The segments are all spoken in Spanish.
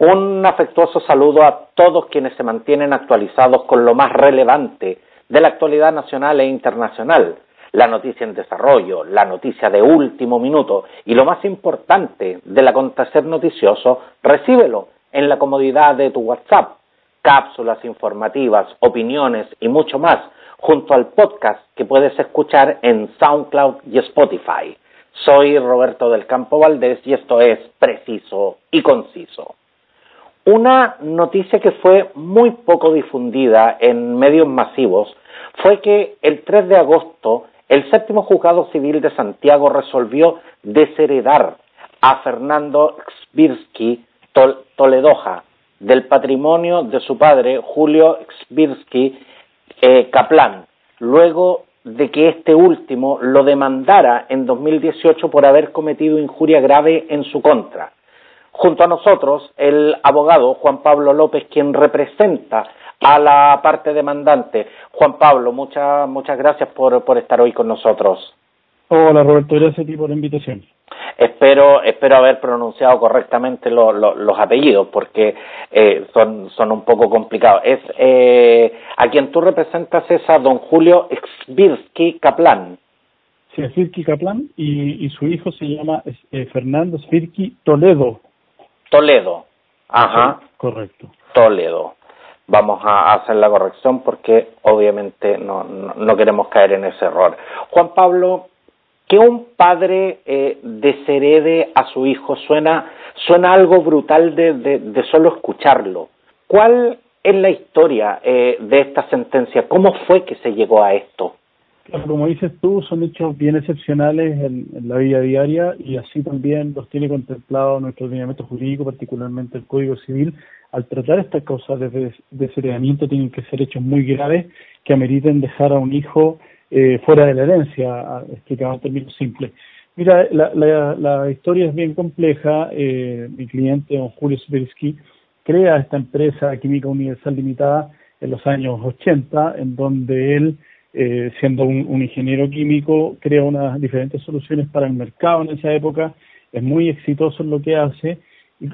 Un afectuoso saludo a todos quienes se mantienen actualizados con lo más relevante de la actualidad nacional e internacional, la noticia en desarrollo, la noticia de último minuto y lo más importante del acontecer noticioso, recíbelo en la comodidad de tu WhatsApp. Cápsulas informativas, opiniones y mucho más, junto al podcast que puedes escuchar en SoundCloud y Spotify. Soy Roberto del Campo Valdés y esto es Preciso y Conciso. Una noticia que fue muy poco difundida en medios masivos fue que el 3 de agosto el séptimo juzgado civil de Santiago resolvió desheredar a Fernando Xbirsky Toledoja del patrimonio de su padre Julio Xbirsky eh, Kaplan, luego de que este último lo demandara en 2018 por haber cometido injuria grave en su contra. Junto a nosotros, el abogado Juan Pablo López, quien representa a la parte demandante. Juan Pablo, muchas muchas gracias por, por estar hoy con nosotros. Hola Roberto, gracias a ti por la invitación. Espero, espero haber pronunciado correctamente los apellidos porque eh, son, son un poco complicados. Es eh, a quien tú representas es a don Julio Xvirsky Kaplan. Sí, Kaplan y, y su hijo se llama eh, Fernando Xvirsky Toledo. Toledo. Ajá. correcto. Toledo. Vamos a hacer la corrección porque obviamente no, no, queremos caer en ese error. Juan Pablo, que un padre eh, desherede a su hijo suena, suena algo brutal de, de, solo escucharlo. ¿Cuál es la historia eh, de esta sentencia? ¿Cómo fue que se llegó a esto? Como dices tú, son hechos bien excepcionales en, la vida diaria y así también los tiene contemplado nuestro ordenamiento jurídico, particularmente el Código Civil. Al tratar estas causas de desheredamiento tienen que ser hechos muy graves que ameriten dejar a un hijo eh, fuera de la herencia, explicado en términos simples. Mira, la, la, la historia es bien compleja. Eh, mi cliente, don Julio Sibersky, crea esta empresa Química Universal Limitada en los años 80, en donde él eh, siendo un, ingeniero químico, crea unas diferentes soluciones para el mercado en esa época, es muy exitoso en lo que hace.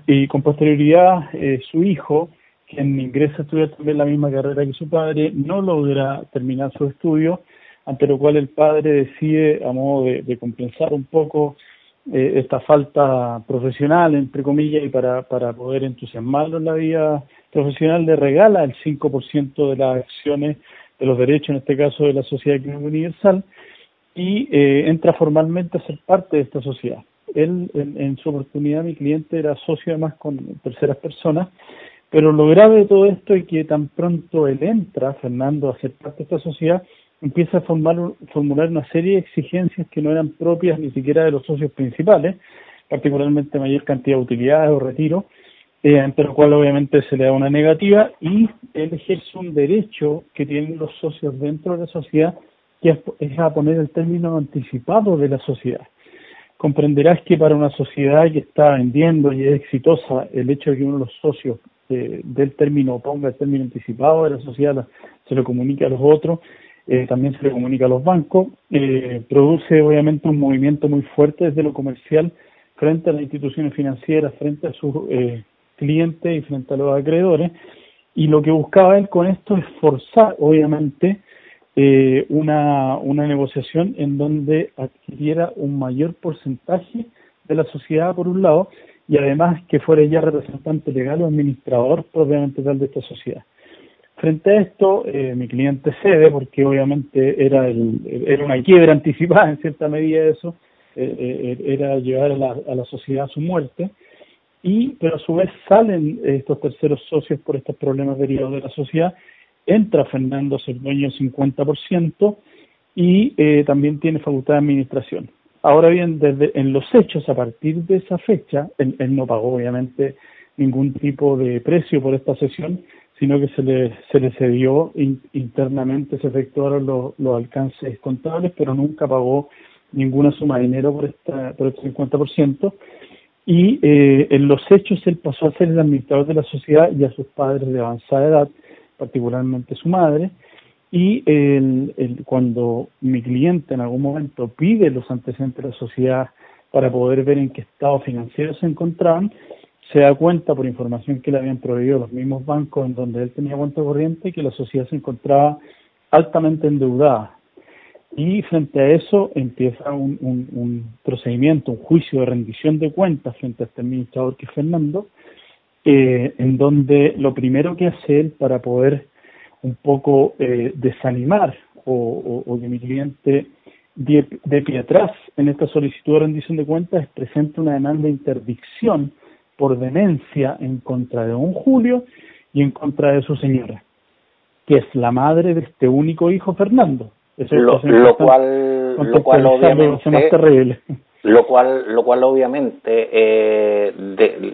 Y, con posterioridad eh, su hijo, quien ingresa a estudiar también la misma carrera que su padre, no logra terminar su estudio, ante lo cual el padre decide, a modo de, compensar un poco eh, esta falta profesional, entre comillas, y para, para poder entusiasmarlo en la vida profesional, le regala el 5% de las acciones de los derechos, en este caso de la Sociedad Clínica Universal, y eh, entra formalmente a ser parte de esta sociedad. Él, en, su oportunidad, mi cliente era socio además con terceras personas, pero lo grave de todo esto es que tan pronto él entra, Fernando, a ser parte de esta sociedad, empieza a formular una serie de exigencias que no eran propias ni siquiera de los socios principales, particularmente mayor cantidad de utilidades o retiro, eh, ante lo cual obviamente se le da una negativa y él ejerce un derecho que tienen los socios dentro de la sociedad, que es, a poner el término anticipado de la sociedad. Comprenderás que para una sociedad que está vendiendo y es exitosa, el hecho de que uno de los socios eh, del término ponga el término anticipado de la sociedad se lo comunica a los otros, eh, también se le comunica a los bancos, eh, produce obviamente un movimiento muy fuerte desde lo comercial frente a las instituciones financieras, frente a sus eh, clientes y frente a los acreedores, y lo que buscaba él con esto es forzar, obviamente, eh, una, una negociación en donde adquiriera un mayor porcentaje de la sociedad, por un lado, y además que fuera ya representante legal o administrador propiamente tal de esta sociedad. Frente a esto, eh, mi cliente cede porque obviamente era, el, era una quiebra anticipada en cierta medida eso, eh, era llevar a la, a la sociedad a su muerte, y pero a su vez salen estos terceros socios por estos problemas derivados de la sociedad, entra Fernando a ser dueño del 50% y eh, también tiene facultad de administración. Ahora bien, desde en los hechos, a partir de esa fecha, él, no pagó obviamente ningún tipo de precio por esta sesión, sino que se le, se le cedió internamente, se efectuaron los, los alcances contables, pero nunca pagó ninguna suma de dinero por, esta, por este 50% y eh, en los hechos él pasó a ser el administrador de la sociedad y a sus padres de avanzada edad, particularmente su madre, y el, cuando mi cliente en algún momento pide los antecedentes de la sociedad para poder ver en qué estado financiero se encontraban, se da cuenta por información que le habían proveído los mismos bancos en donde él tenía cuenta corriente que la sociedad se encontraba altamente endeudada. Y frente a eso empieza un, procedimiento, un juicio de rendición de cuentas frente a este administrador que es Fernando, eh, en donde lo primero que hace él para poder un poco eh, desanimar o, o, que mi cliente de, pie atrás en esta solicitud de rendición de cuentas es presenta una demanda de interdicción por demencia en contra de don Julio y en contra de su señora, que es la madre de este único hijo Fernando. Lo, cual, lo cual obviamente terrible. Lo cual, lo cual obviamente eh,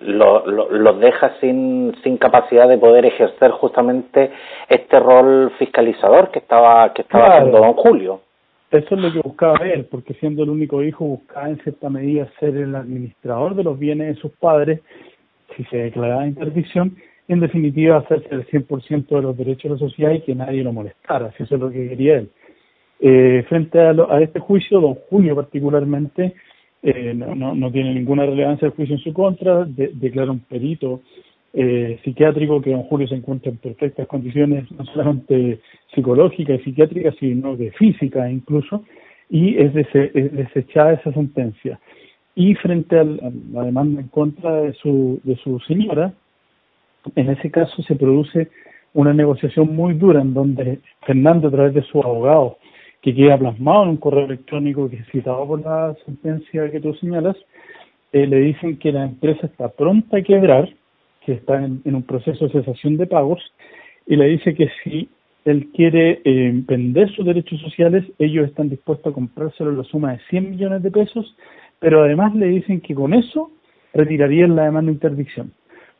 los lo, deja sin, sin capacidad de poder ejercer justamente este rol fiscalizador que estaba que estaba haciendo don Julio. Eso es lo que buscaba él, porque siendo el único hijo buscaba en cierta medida ser el administrador de los bienes de sus padres, si se declaraba interdicción, en definitiva hacerse el 100% de los derechos de la sociedad y que nadie lo molestara, si eso es lo que quería él. Eh, frente a, este juicio, don Julio particularmente, eh, no, no, tiene ninguna relevancia el juicio en su contra, declara un perito eh, psiquiátrico que don Julio se encuentra en perfectas condiciones, no solamente psicológicas y psiquiátricas, sino de física incluso, y es, desechada esa sentencia. Y frente a la demanda en contra de su, de su señora, en ese caso se produce una negociación muy dura en donde Fernando, a través de su abogado, que queda plasmado en un correo electrónico que es citado por la sentencia que tú señalas, eh, le dicen que la empresa está pronta a quebrar que está en, un proceso de cesación de pagos, y le dice que si él quiere eh, vender sus derechos sociales, ellos están dispuestos a comprárselo en la suma de 100 millones de pesos, pero además le dicen que con eso retirarían la demanda de interdicción.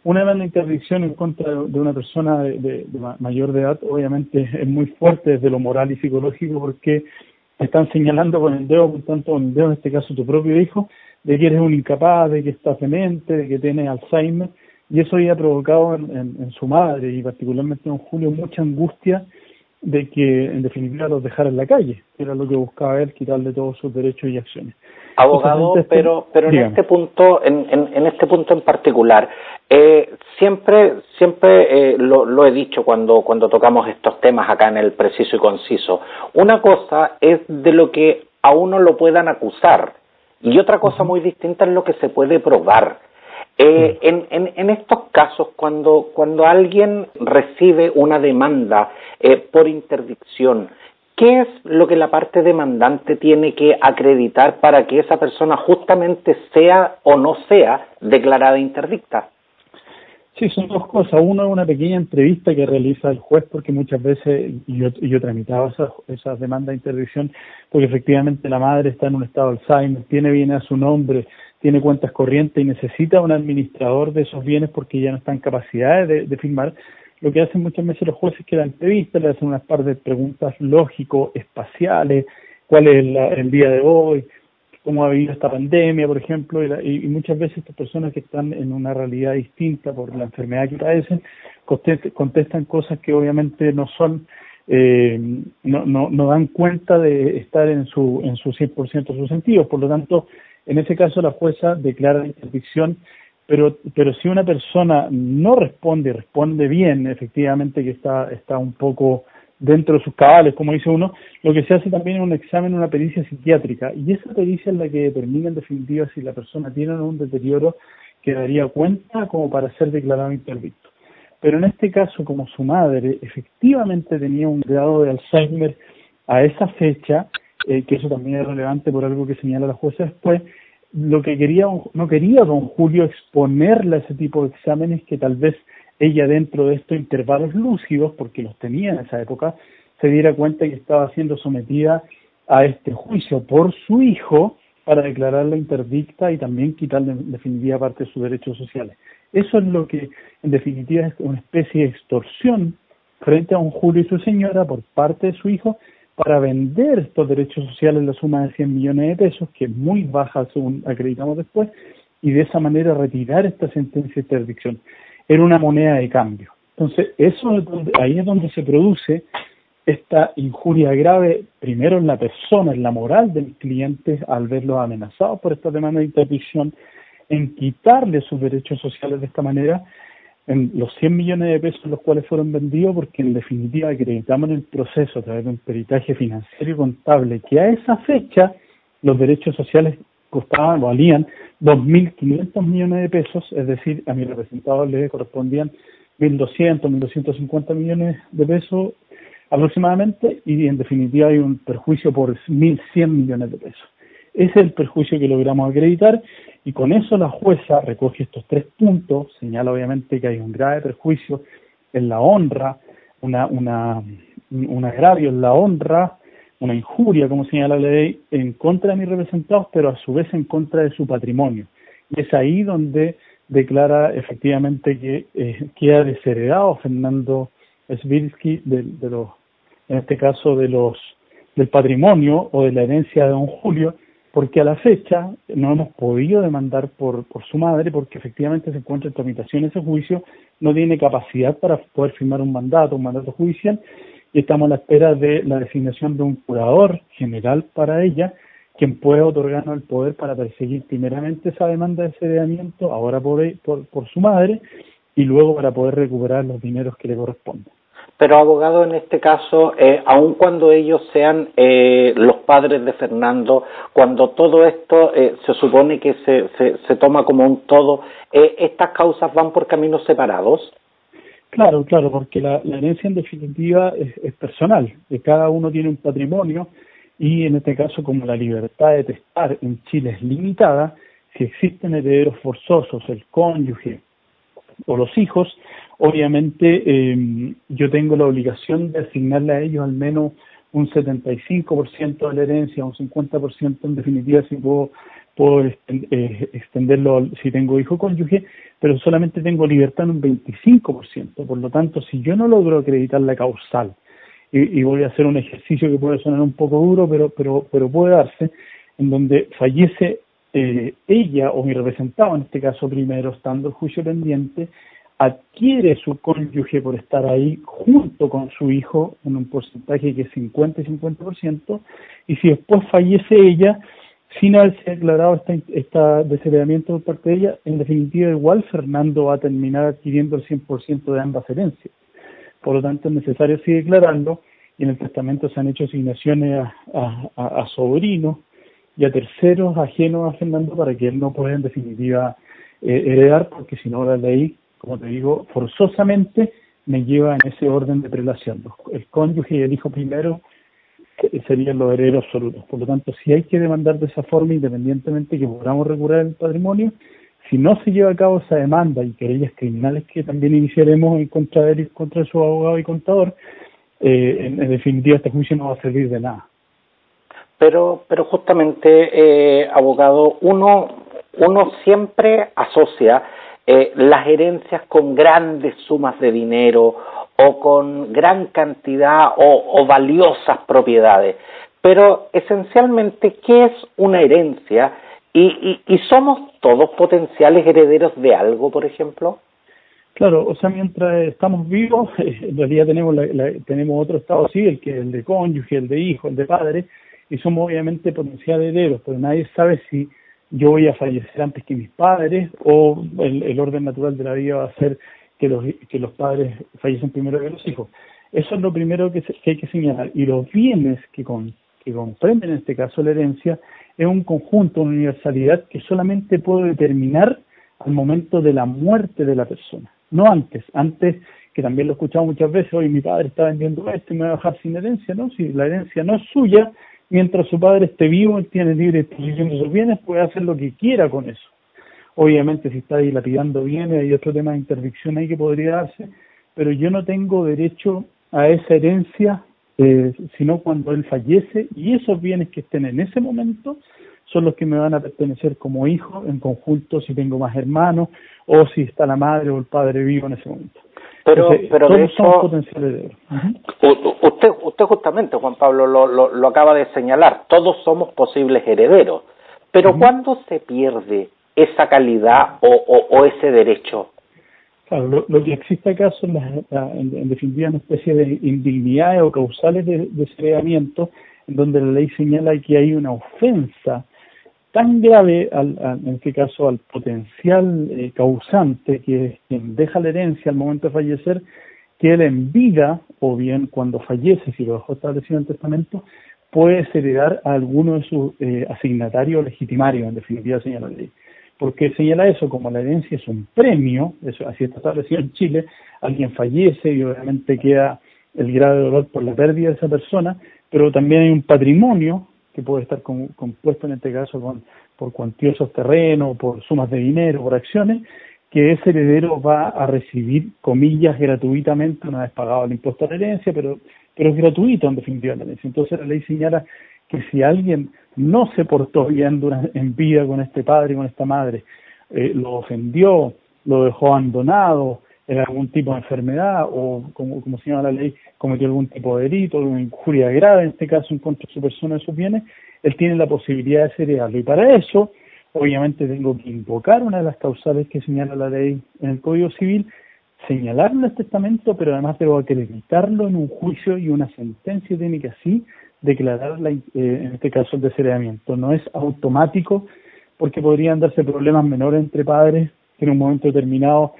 Una demanda de interdicción en contra de una persona de, mayor de edad, obviamente es muy fuerte desde lo moral y psicológico porque están señalando con el dedo, por tanto con el dedo en este caso tu propio hijo, de que eres un incapaz, de que estás demente, de que tienes Alzheimer, y eso había provocado en, su madre y particularmente en Julio mucha angustia de que en definitiva los dejara en la calle, era lo que buscaba él, quitarle todos sus derechos y acciones. Abogado, pero pero en este punto, en, en, este punto en particular, eh, siempre siempre eh, lo, lo, he dicho cuando cuando tocamos estos temas acá en el preciso y conciso. Una cosa es de lo que a uno lo puedan acusar y otra cosa muy distinta es lo que se puede probar. Eh, en, en, estos casos, cuando, cuando alguien recibe una demanda eh, por interdicción, ¿qué es lo que la parte demandante tiene que acreditar para que esa persona justamente sea o no sea declarada interdicta? Sí, son dos cosas. Uno es una pequeña entrevista que realiza el juez, porque muchas veces yo, yo tramitaba esas, esas demandas de interdicción, porque efectivamente la madre está en un estado de Alzheimer, tiene bien a su nombre, tiene cuentas corrientes y necesita un administrador de esos bienes porque ya no está en capacidad de, de firmar, lo que hacen muchas veces los jueces es que la entrevista le hacen unas par de preguntas lógico-espaciales, cuál es el día de hoy, cómo ha habido esta pandemia, por ejemplo, y, muchas veces estas personas que están en una realidad distinta por la enfermedad que padecen contestan cosas que obviamente no son eh, no, no, no dan cuenta de estar en su en su 100% de sus sentidos. Por lo tanto, en ese caso, la jueza declara la interdicción, pero, pero si una persona no responde, responde bien, efectivamente que está, está un poco dentro de sus cabales, como dice uno, lo que se hace también es un examen, una pericia psiquiátrica, y esa pericia es la que determina en definitiva si la persona tiene o un deterioro que daría cuenta como para ser declarado interdicto. Pero en este caso, como su madre efectivamente tenía un grado de Alzheimer a esa fecha, eh, que eso también es relevante por algo que señala la jueza después, lo que quería, no quería don Julio exponerle a ese tipo de exámenes que tal vez ella dentro de estos intervalos lúcidos, porque los tenía en esa época, se diera cuenta que estaba siendo sometida a este juicio por su hijo para declararla interdicta y también quitarle en definitiva parte de sus derechos sociales. Eso es lo que en definitiva es una especie de extorsión frente a un Julio y su señora por parte de su hijo para vender estos derechos sociales la suma de 100 millones de pesos, que es muy baja según acreditamos después, y de esa manera retirar esta sentencia de interdicción. Era una moneda de cambio. Entonces, eso es donde, ahí es donde se produce esta injuria grave, primero en la persona, en la moral de mis clientes, al verlos amenazados por esta demanda de interdicción, en quitarle sus derechos sociales de esta manera en los 100 millones de pesos los cuales fueron vendidos porque en definitiva acreditamos en el proceso a través de un peritaje financiero y contable que a esa fecha los derechos sociales costaban o valían 2.500 millones de pesos, es decir, a mi representado le correspondían 1.200, 1.250 millones de pesos aproximadamente y en definitiva hay un perjuicio por 1.100 millones de pesos. Ese es el perjuicio que logramos acreditar y con eso la jueza recoge estos tres puntos, señala obviamente que hay un grave perjuicio en la honra, una, una, un agravio en la honra, una injuria, como señala la ley, en contra de mis representados, pero a su vez en contra de su patrimonio. Y es ahí donde declara efectivamente que eh, queda desheredado Fernando Svirsky de, de los, en este caso de los del patrimonio o de la herencia de don Julio, porque a la fecha no hemos podido demandar por, su madre, porque efectivamente se encuentra en tramitación ese juicio, no tiene capacidad para poder firmar un mandato, un mandato judicial, y estamos a la espera de la designación de un curador general para ella, quien puede otorgarnos el poder para perseguir primeramente esa demanda de cedimiento, ahora por, por su madre, y luego para poder recuperar los dineros que le corresponden pero abogado en este caso, eh, aun cuando ellos sean eh, los padres de Fernando, cuando todo esto eh, se supone que se, se, toma como un todo, eh, ¿estas causas van por caminos separados? Claro, claro, porque la, la herencia en definitiva es, es, personal, cada uno tiene un patrimonio y en este caso como la libertad de testar en Chile es limitada, si existen herederos forzosos, el cónyuge o los hijos, obviamente eh, yo tengo la obligación de asignarle a ellos al menos un 75% de la herencia, un 50% en definitiva si puedo, puedo eh, extenderlo si tengo hijo cónyuge, pero solamente tengo libertad en un 25%. Por lo tanto, si yo no logro acreditar la causal, y, y voy a hacer un ejercicio que puede sonar un poco duro, pero, pero, pero puede darse, en donde fallece eh, ella o mi representado, en este caso primero, estando el juicio pendiente, adquiere su cónyuge por estar ahí junto con su hijo en un porcentaje que es 50 y 50%, y si después fallece ella, sin haberse declarado este esta desheredamiento por parte de ella, en definitiva igual Fernando va a terminar adquiriendo el 100% de ambas herencias. Por lo tanto, es necesario así declararlo, y en el testamento se han hecho asignaciones a, a, a sobrinos y a terceros ajenos a Fernando para que él no pueda en definitiva eh, heredar, porque si no la ley como te digo, forzosamente me lleva en ese orden de prelación. El cónyuge y el hijo primero serían los herederos absolutos. Por lo tanto, si hay que demandar de esa forma, independientemente que podamos recuperar el patrimonio, si no se lleva a cabo esa demanda y querellas criminales que también iniciaremos en contra de él y contra su abogado y contador, eh, en, en, definitiva este juicio no va a servir de nada. Pero, pero justamente, eh, abogado, uno, uno siempre asocia eh, las herencias con grandes sumas de dinero o con gran cantidad o, valiosas propiedades. Pero esencialmente, ¿qué es una herencia? ¿Y, y, y somos todos potenciales herederos de algo, por ejemplo? Claro, o sea, mientras estamos vivos, en realidad tenemos la, tenemos otro estado civil, que es el de cónyuge, el de hijo, el de padre, y somos obviamente potenciales herederos, pero nadie sabe si yo voy a fallecer antes que mis padres o el, el orden natural de la vida va a ser que los, que los padres fallecen primero que los hijos. Eso es lo primero que, se, que hay que señalar. Y los bienes que, con, que comprenden en este caso la herencia es un conjunto, una universalidad que solamente puedo determinar al momento de la muerte de la persona, no antes. Antes, que también lo he escuchado muchas veces, hoy mi padre está vendiendo esto y me va a dejar sin herencia, ¿no? Si la herencia no es suya, mientras su padre esté vivo, él tiene libre disposición de sus bienes, puede hacer lo que quiera con eso. Obviamente, si está dilapidando bienes, hay otro tema de interdicción ahí que podría darse, pero yo no tengo derecho a esa herencia, eh, sino cuando él fallece, y esos bienes que estén en ese momento son los que me van a pertenecer como hijo, en conjunto si tengo más hermanos, o si está la madre o el padre vivo en ese momento. Pero, Entonces, pero de hecho, usted, usted justamente, Juan Pablo, lo, lo, lo, acaba de señalar, todos somos posibles herederos, pero uh -huh. ¿cuándo se pierde esa calidad o, o, o ese derecho? Claro, lo, lo, que existe acá son, las, en, en, definitiva, una especie de indignidades o causales de, de en donde la ley señala que hay una ofensa tan grave, al, en este caso al potencial eh, causante, que es quien deja la herencia al momento de fallecer, que él en vida, o bien cuando fallece, si lo dejó establecido en el testamento, puede heredar a alguno de sus eh, asignatarios legitimarios, en definitiva señala la ley. Porque señala eso, como la herencia es un premio, eso así está establecido en Chile, alguien fallece y obviamente queda el grado de dolor por la pérdida de esa persona, pero también hay un patrimonio que puede estar compuesto en este caso con, por cuantiosos terrenos, por sumas de dinero, por acciones, que ese heredero va a recibir, comillas, gratuitamente, una vez pagado el impuesto a la herencia, pero, pero es gratuito en definitiva la herencia. Entonces la ley señala que si alguien no se portó bien durante, en vida con este padre y con esta madre, eh, lo ofendió, lo dejó abandonado, en algún tipo de enfermedad o, como, como se llama la ley, cometió algún tipo de delito, una injuria grave, en este caso en contra de su persona y sus bienes, él tiene la posibilidad de seriarlo. Y para eso, obviamente, tengo que invocar una de las causales que señala la ley en el Código Civil, señalarlo en el testamento, pero además debo acreditarlo en un juicio y una sentencia tiene que así declarar, la, eh, en este caso, el desheredamiento. No es automático porque podrían darse problemas menores entre padres en un momento determinado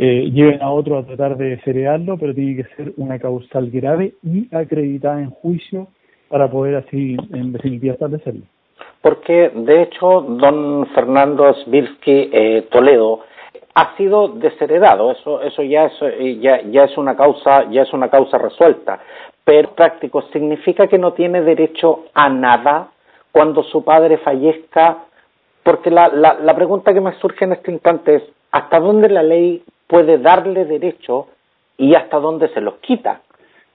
eh, lleven a otro a tratar de desheredarlo, pero tiene que ser una causal grave y acreditada en juicio para poder así, en definitiva, establecerlo. Porque, de hecho, don Fernando Svirsky eh, Toledo ha sido desheredado, eso, eso ya, es, eh, ya, ya es una causa, ya es una causa resuelta, pero práctico significa que no tiene derecho a nada cuando su padre fallezca, porque la, la pregunta que me surge en este instante es ¿hasta dónde la ley puede darle derecho y hasta dónde se los quita.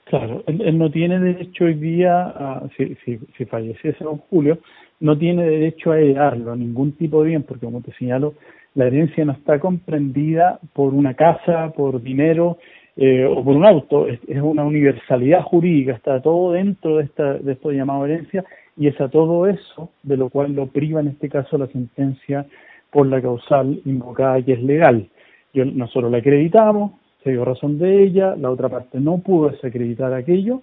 Claro, él, no tiene derecho hoy día, si, si, falleciese don Julio, no tiene derecho a heredarlo, a ningún tipo de bien, porque como te señalo, la herencia no está comprendida por una casa, por dinero eh, o por un auto, es, una universalidad jurídica, está todo dentro de, esta, de esto llamado herencia y es a todo eso de lo cual lo priva en este caso la sentencia por la causal invocada que es legal. Yo, nosotros la acreditamos, se dio razón de ella, la otra parte no pudo desacreditar aquello,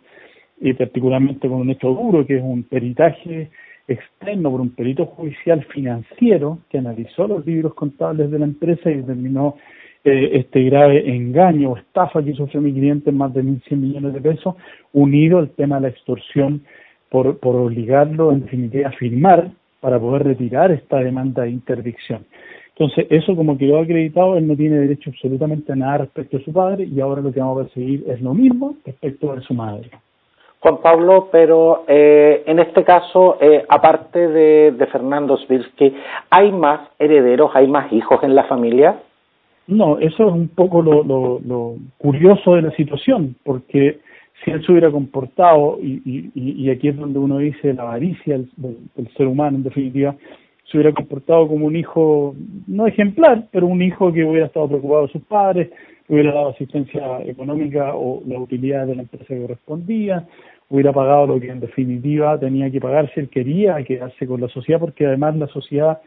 y particularmente con un hecho duro, que es un peritaje externo por un perito judicial financiero que analizó los libros contables de la empresa y determinó eh, este grave engaño o estafa que sufrió mi cliente en más de 1.100 millones de pesos, unido al tema de la extorsión por, por obligarlo en definitiva a firmar para poder retirar esta demanda de interdicción. Entonces, eso como quedó acreditado, él no tiene derecho absolutamente a nada respecto a su padre y ahora lo que vamos a perseguir es lo mismo respecto a su madre. Juan Pablo, pero eh, en este caso, eh, aparte de, de Fernando Svirsky, ¿hay más herederos, hay más hijos en la familia? No, eso es un poco lo, lo, lo curioso de la situación, porque si él se hubiera comportado, y, y, y aquí es donde uno dice la avaricia del, del ser humano, en definitiva, se hubiera comportado como un hijo, no ejemplar, pero un hijo que hubiera estado preocupado de sus padres, hubiera dado asistencia económica o la utilidad de la empresa que correspondía, hubiera pagado lo que en definitiva tenía que pagar si él quería quedarse con la sociedad, porque además la sociedad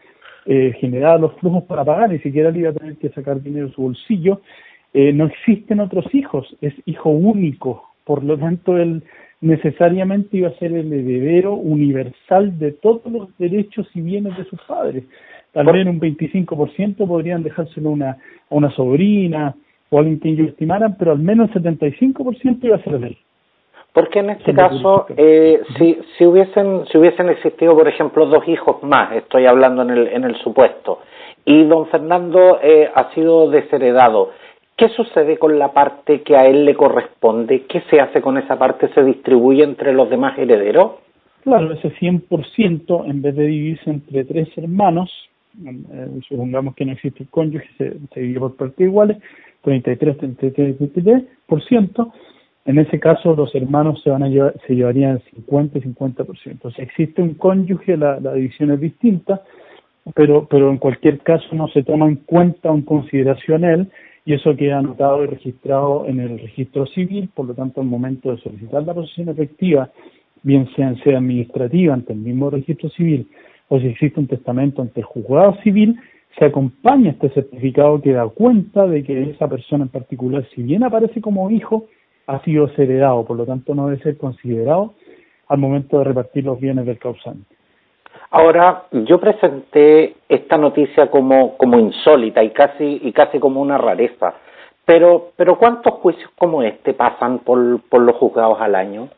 eh, generaba los flujos para pagar, ni siquiera le iba a tener que sacar dinero de su bolsillo. Eh, no existen otros hijos, es hijo único, por lo tanto él necesariamente iba a ser el heredero universal de todos los derechos y bienes de sus padres. Tal vez un 25% podrían dejárselo una, a una sobrina o a alguien que ellos estimaran, pero al menos el 75% iba a ser de él. Porque en este caso, eh, si, si, hubiesen, si hubiesen existido, por ejemplo, dos hijos más, estoy hablando en el, en el supuesto, y don Fernando eh, ha sido desheredado, ¿Qué sucede con la parte que a él le corresponde? ¿Qué se hace con esa parte? ¿Se distribuye entre los demás herederos? Claro, ese 100% en vez de dividirse entre tres hermanos, eh, supongamos que no existe el cónyuge, se, divide por partes iguales, 33, 33, 33%, en ese caso los hermanos se van a llevar, se llevarían 50 y 50%. Si existe un cónyuge, la, la división es distinta, pero, pero en cualquier caso no se toma en cuenta o en consideración él, y eso queda anotado y registrado en el registro civil, por lo tanto, al momento de solicitar la posesión efectiva, bien sea en sede administrativa ante el mismo registro civil o si existe un testamento ante el juzgado civil, se acompaña este certificado que da cuenta de que esa persona en particular, si bien aparece como hijo, ha sido heredado, por lo tanto no debe ser considerado al momento de repartir los bienes del causante. Ahora, yo presenté esta noticia como, como insólita y casi, y casi como una rareza. Pero, pero ¿cuántos juicios como este pasan por, por los juzgados al año?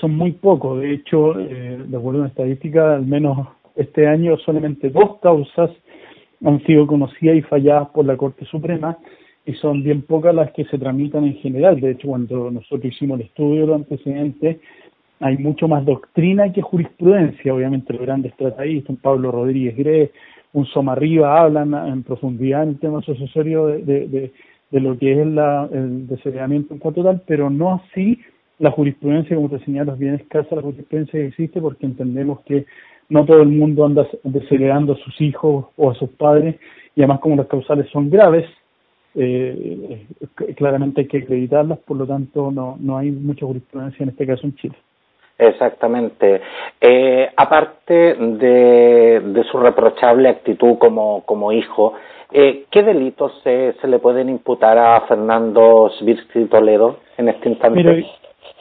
Son muy pocos. De hecho, eh, de acuerdo a una estadística, al menos este año solamente dos causas han sido conocidas y falladas por la Corte Suprema y son bien pocas las que se tramitan en general. De hecho, cuando nosotros hicimos el estudio de los antecedentes, hay mucho más doctrina que jurisprudencia. Obviamente, los grandes tratatistas, un Pablo Rodríguez Gre, un Somarriba, hablan en profundidad en el tema sucesorio de, lo que es la, el desheredamiento en cuanto tal, pero no así la jurisprudencia, como te señalas, bien escasa la jurisprudencia que existe porque entendemos que no todo el mundo anda desheredando a sus hijos o a sus padres y además como las causales son graves, eh, claramente hay que acreditarlas, por lo tanto no, no hay mucha jurisprudencia en este caso en Chile. Exactamente. Eh, aparte de, su reprochable actitud como, como hijo, eh, ¿qué delitos se, se le pueden imputar a Fernando Svirsky Toledo en este instante?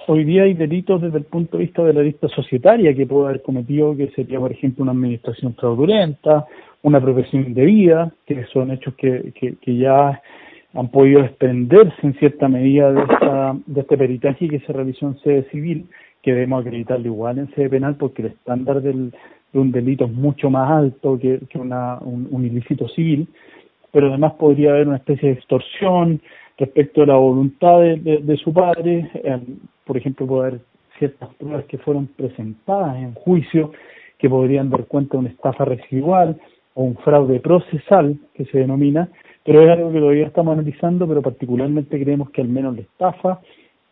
hoy día hay delitos desde el punto de vista de la lista societaria que puede haber cometido, que sería, por ejemplo, una administración fraudulenta, una profesión indebida, que son hechos que, que, que ya han podido desprenderse en cierta medida de, esta, de este peritaje que se realizó en sede civil, que debemos acreditarlo igual en sede penal porque el estándar de un delito es mucho más alto que, una, un, ilícito civil, pero además podría haber una especie de extorsión respecto a la voluntad de, de, su padre, eh, por ejemplo, puede haber ciertas pruebas que fueron presentadas en juicio que podrían dar cuenta de una estafa residual o un fraude procesal que se denomina, pero es algo que todavía estamos analizando, pero particularmente creemos que al menos la estafa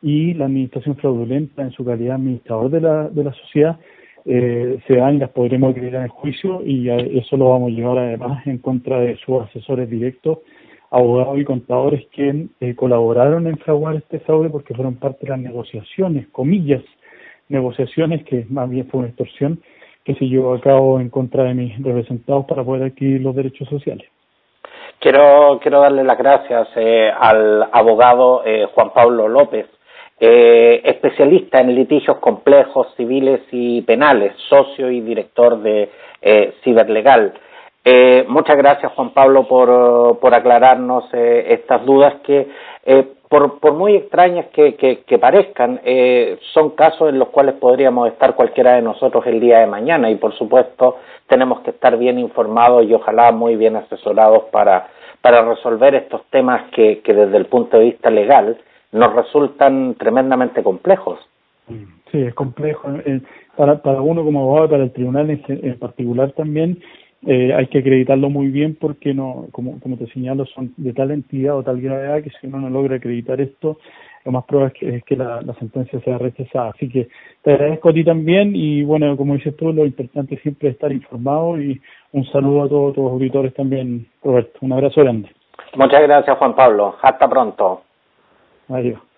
y la administración fraudulenta en su calidad administrador de la, de la sociedad eh, se dan y las podremos acreditar en juicio y eso lo vamos a llevar además en contra de sus asesores directos, abogados y contadores que eh, colaboraron en fraguar este fraude porque fueron parte de las negociaciones, comillas, negociaciones que más bien fue una extorsión que se llevó a cabo en contra de mis representados para poder adquirir los derechos sociales. Quiero, quiero darle las gracias eh, al abogado eh, Juan Pablo López, eh, especialista en litigios complejos, civiles y penales, socio y director de eh, Ciberlegal. Eh, muchas gracias, Juan Pablo, por, por aclararnos eh, estas dudas que, eh, por, por muy extrañas que, que, que parezcan, eh, son casos en los cuales podríamos estar cualquiera de nosotros el día de mañana y, por supuesto, tenemos que estar bien informados y ojalá muy bien asesorados para, para resolver estos temas que, que desde el punto de vista legal nos resultan tremendamente complejos. Sí, es complejo. Eh, para, para uno como abogado, para el tribunal en, en particular también, eh, hay que acreditarlo muy bien porque no, como, como te señalo, son de tal entidad o tal gravedad que si uno no logra acreditar esto, lo más probable es que, es que la, la, sentencia sea rechazada. Así que te agradezco a ti también y bueno, como dices tú, lo importante siempre es estar informado y un saludo a todos tus auditores también, Roberto. Un abrazo grande. Muchas gracias, Juan Pablo. Hasta pronto. Thank you.